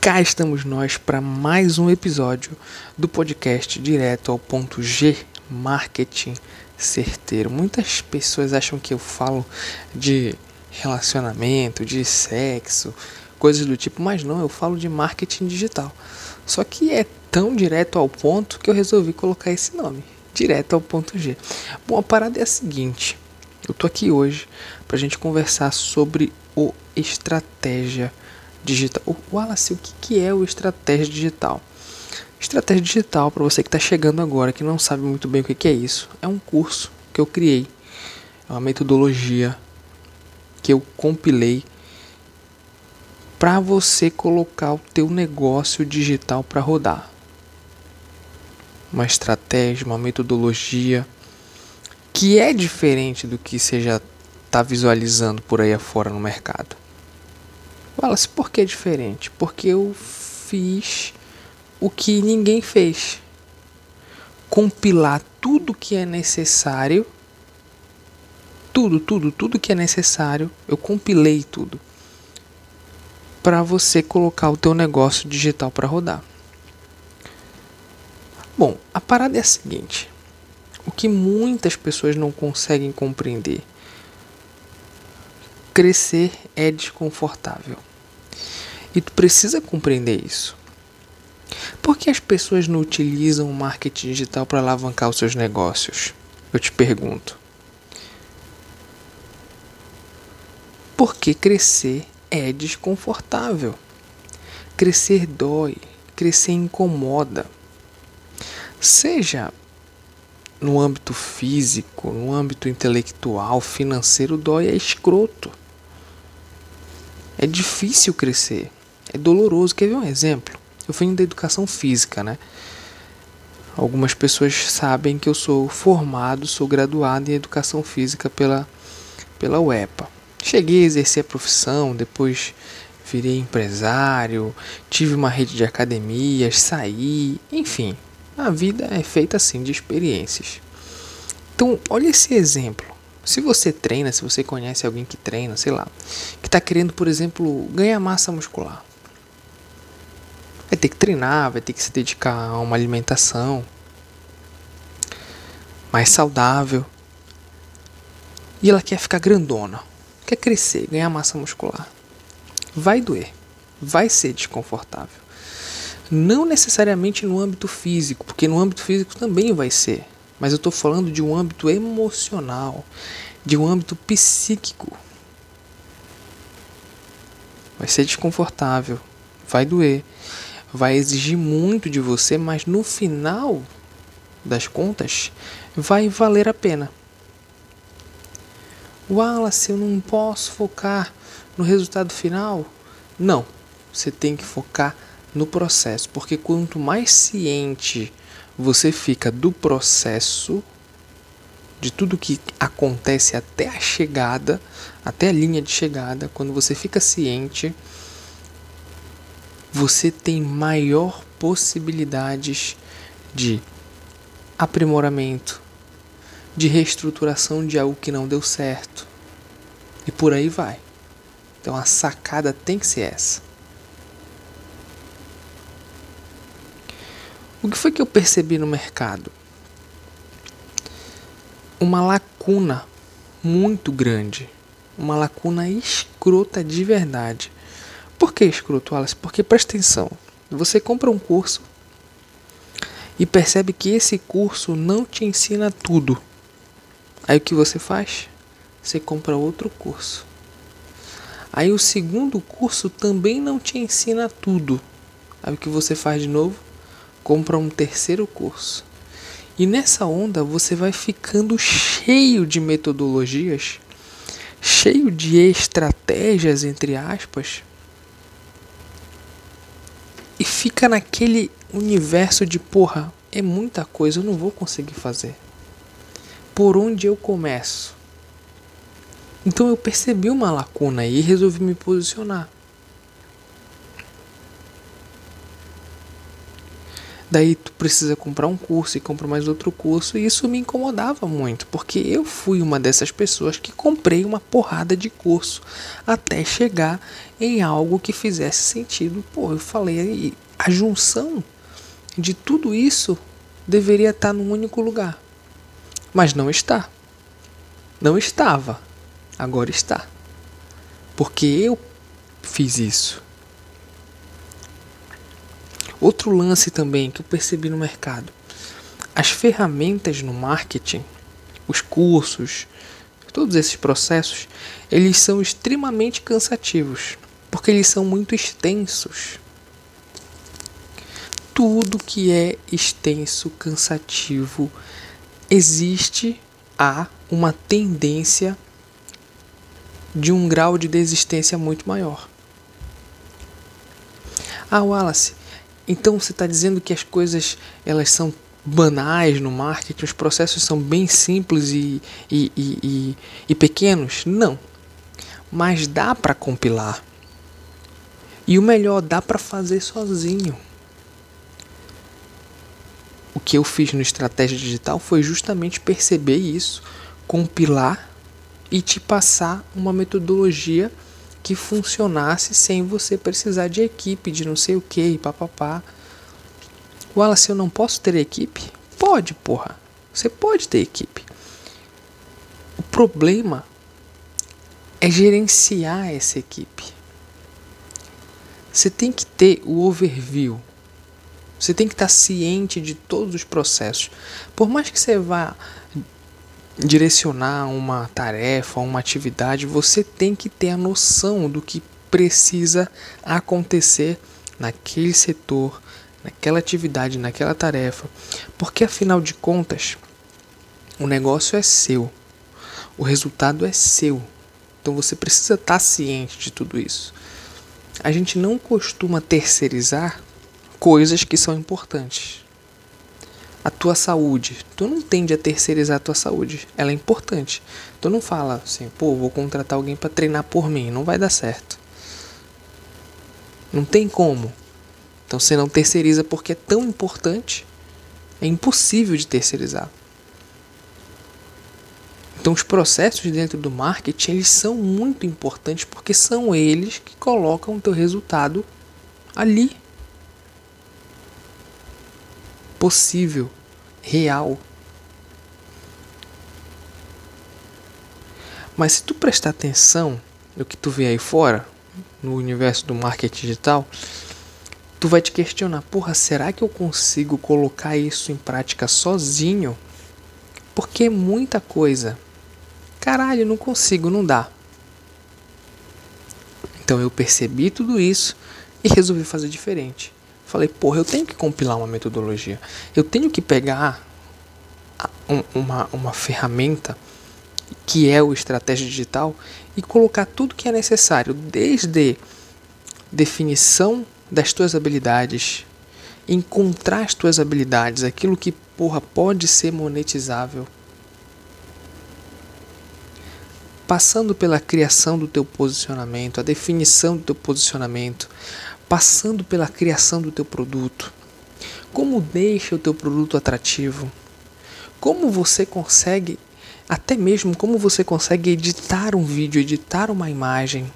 cá estamos nós para mais um episódio do podcast Direto ao Ponto G Marketing Certeiro. Muitas pessoas acham que eu falo de relacionamento, de sexo, coisas do tipo, mas não, eu falo de marketing digital. Só que é tão direto ao ponto que eu resolvi colocar esse nome, Direto ao Ponto G. Bom, a parada é a seguinte: eu tô aqui hoje para a gente conversar sobre o estratégia digital. O Wallace, o que, que é o estratégia digital? Estratégia digital, para você que está chegando agora, que não sabe muito bem o que, que é isso, é um curso que eu criei, é uma metodologia que eu compilei para você colocar o teu negócio digital para rodar. Uma estratégia, uma metodologia que é diferente do que você já está visualizando por aí afora no mercado. Wallace, por que é diferente? Porque eu fiz o que ninguém fez. Compilar tudo que é necessário. Tudo, tudo, tudo que é necessário. Eu compilei tudo. Para você colocar o teu negócio digital para rodar. Bom, a parada é a seguinte. O que muitas pessoas não conseguem compreender. Crescer é desconfortável. E tu precisa compreender isso. Por que as pessoas não utilizam o marketing digital para alavancar os seus negócios? Eu te pergunto. Porque crescer é desconfortável. Crescer dói, crescer incomoda. Seja no âmbito físico, no âmbito intelectual, financeiro, dói é escroto. É difícil crescer. É doloroso. Quer ver um exemplo? Eu venho da educação física, né? Algumas pessoas sabem que eu sou formado, sou graduado em educação física pela, pela UEPA. Cheguei a exercer a profissão, depois virei empresário, tive uma rede de academias, saí, enfim, a vida é feita assim de experiências. Então, olha esse exemplo. Se você treina, se você conhece alguém que treina, sei lá, que está querendo, por exemplo, ganhar massa muscular, vai ter que treinar, vai ter que se dedicar a uma alimentação mais saudável. E ela quer ficar grandona, quer crescer, ganhar massa muscular. Vai doer, vai ser desconfortável. Não necessariamente no âmbito físico, porque no âmbito físico também vai ser. Mas eu estou falando de um âmbito emocional, de um âmbito psíquico. Vai ser desconfortável, vai doer, vai exigir muito de você, mas no final das contas vai valer a pena. Wallace, eu não posso focar no resultado final? Não, você tem que focar no processo, porque quanto mais ciente você fica do processo, de tudo que acontece até a chegada, até a linha de chegada, quando você fica ciente, você tem maior possibilidades de aprimoramento, de reestruturação de algo que não deu certo. E por aí vai. Então a sacada tem que ser essa. O que foi que eu percebi no mercado? Uma lacuna muito grande. Uma lacuna escrota de verdade. Por que escroto, Alice? Porque presta atenção. Você compra um curso e percebe que esse curso não te ensina tudo. Aí o que você faz? Você compra outro curso. Aí o segundo curso também não te ensina tudo. Aí o que você faz de novo? compra um terceiro curso. E nessa onda você vai ficando cheio de metodologias, cheio de estratégias, entre aspas, e fica naquele universo de porra, é muita coisa, eu não vou conseguir fazer. Por onde eu começo? Então eu percebi uma lacuna e resolvi me posicionar. Daí tu precisa comprar um curso e compra mais outro curso, e isso me incomodava muito, porque eu fui uma dessas pessoas que comprei uma porrada de curso até chegar em algo que fizesse sentido. Pô, eu falei, a junção de tudo isso deveria estar num único lugar. Mas não está. Não estava. Agora está. Porque eu fiz isso. Outro lance também que eu percebi no mercado: as ferramentas no marketing, os cursos, todos esses processos, eles são extremamente cansativos, porque eles são muito extensos. Tudo que é extenso, cansativo, existe a uma tendência de um grau de desistência muito maior. Ah, Wallace, então você está dizendo que as coisas elas são banais no marketing, os processos são bem simples e, e, e, e, e pequenos? Não. Mas dá para compilar. E o melhor, dá para fazer sozinho. O que eu fiz no Estratégia Digital foi justamente perceber isso, compilar e te passar uma metodologia que funcionasse sem você precisar de equipe, de não sei o que, papapá. Wallace, eu não posso ter equipe? Pode, porra. Você pode ter equipe. O problema é gerenciar essa equipe. Você tem que ter o overview. Você tem que estar ciente de todos os processos. Por mais que você vá direcionar uma tarefa, uma atividade, você tem que ter a noção do que precisa acontecer naquele setor, naquela atividade, naquela tarefa, porque afinal de contas, o negócio é seu, o resultado é seu. Então você precisa estar ciente de tudo isso. A gente não costuma terceirizar coisas que são importantes a tua saúde. Tu não tende a terceirizar a tua saúde. Ela é importante. Tu não fala assim, pô, vou contratar alguém para treinar por mim. Não vai dar certo. Não tem como. Então você não terceiriza porque é tão importante. É impossível de terceirizar. Então os processos dentro do marketing, eles são muito importantes porque são eles que colocam o teu resultado ali possível, real. Mas se tu prestar atenção no que tu vê aí fora, no universo do marketing digital, tu vai te questionar, porra, será que eu consigo colocar isso em prática sozinho? Porque é muita coisa. Caralho, não consigo, não dá. Então eu percebi tudo isso e resolvi fazer diferente. Falei, porra, eu tenho que compilar uma metodologia. Eu tenho que pegar uma, uma ferramenta que é o estratégia digital e colocar tudo que é necessário, desde definição das tuas habilidades, encontrar as tuas habilidades, aquilo que porra pode ser monetizável, passando pela criação do teu posicionamento, a definição do teu posicionamento, passando pela criação do teu produto. Como deixa o teu produto atrativo? Como você consegue, até mesmo como você consegue editar um vídeo, editar uma imagem?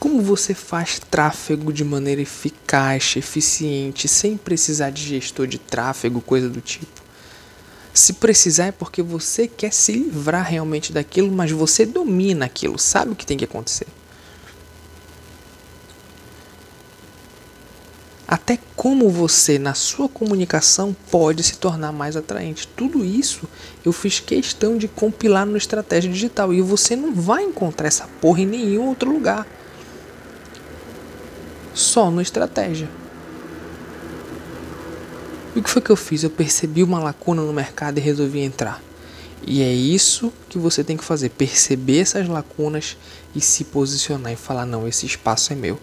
Como você faz tráfego de maneira eficaz, eficiente, sem precisar de gestor de tráfego, coisa do tipo? Se precisar é porque você quer se livrar realmente daquilo, mas você domina aquilo, sabe o que tem que acontecer. Até como você, na sua comunicação, pode se tornar mais atraente. Tudo isso eu fiz questão de compilar no Estratégia Digital e você não vai encontrar essa porra em nenhum outro lugar. Só no Estratégia. E o que foi que eu fiz? Eu percebi uma lacuna no mercado e resolvi entrar. E é isso que você tem que fazer: perceber essas lacunas e se posicionar e falar: não, esse espaço é meu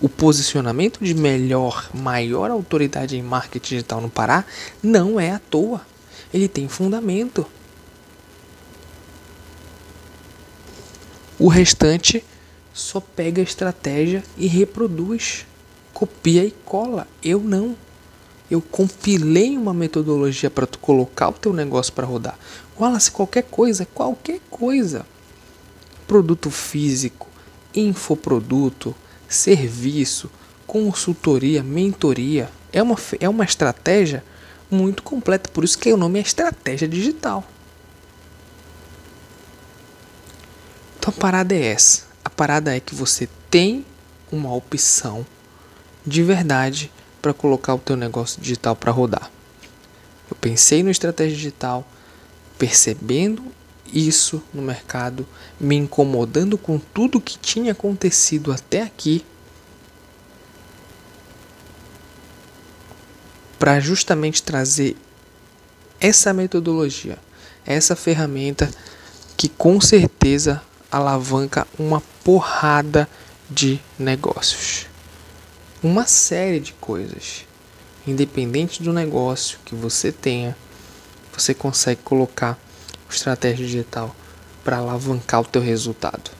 o posicionamento de melhor, maior autoridade em marketing digital no Pará não é à toa. Ele tem fundamento. O restante só pega a estratégia e reproduz, copia e cola. Eu não. Eu compilei uma metodologia para tu colocar o teu negócio para rodar. Wallace, qualquer coisa, qualquer coisa. Produto físico, infoproduto, serviço, consultoria, mentoria. É uma, é uma estratégia muito completa. Por isso que o nome é estratégia digital. Então a parada é essa. A parada é que você tem uma opção de verdade para colocar o teu negócio digital para rodar. Eu pensei no estratégia digital, percebendo isso no mercado, me incomodando com tudo que tinha acontecido até aqui, para justamente trazer essa metodologia, essa ferramenta que com certeza alavanca uma porrada de negócios. Uma série de coisas. Independente do negócio que você tenha, você consegue colocar estratégia digital para alavancar o teu resultado.